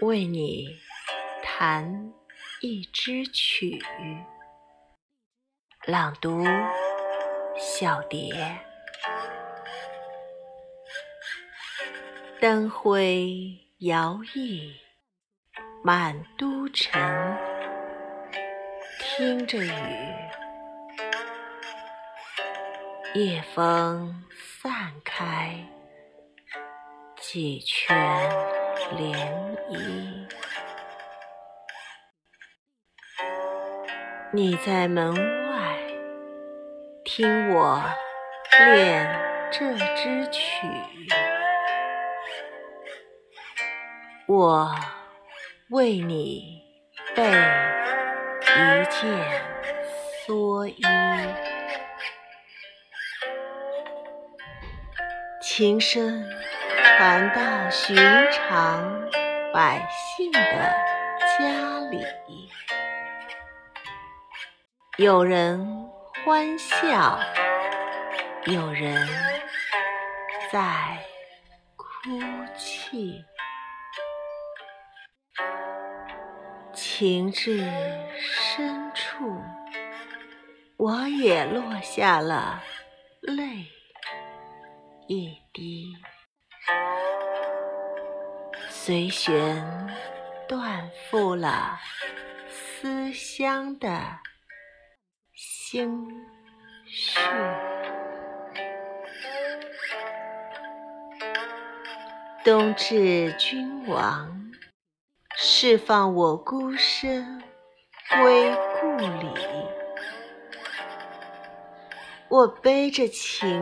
为你弹一支曲，朗读小蝶。灯辉摇曳满都城，听着雨，夜风散开几圈涟漪。你在门外听我练这支曲。我为你备一件蓑衣，琴声传到寻常百姓的家里，有人欢笑，有人在哭泣。情至深处，我也落下了泪一滴。随弦断复了思乡的心绪。冬至君王。释放我孤身归故里，我背着琴，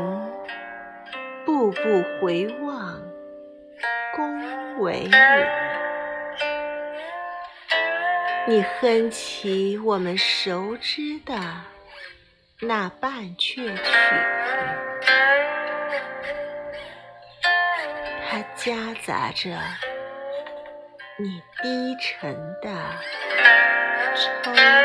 步步回望宫闱里。你哼起我们熟知的那半阙曲，它夹杂着。你低沉的抽。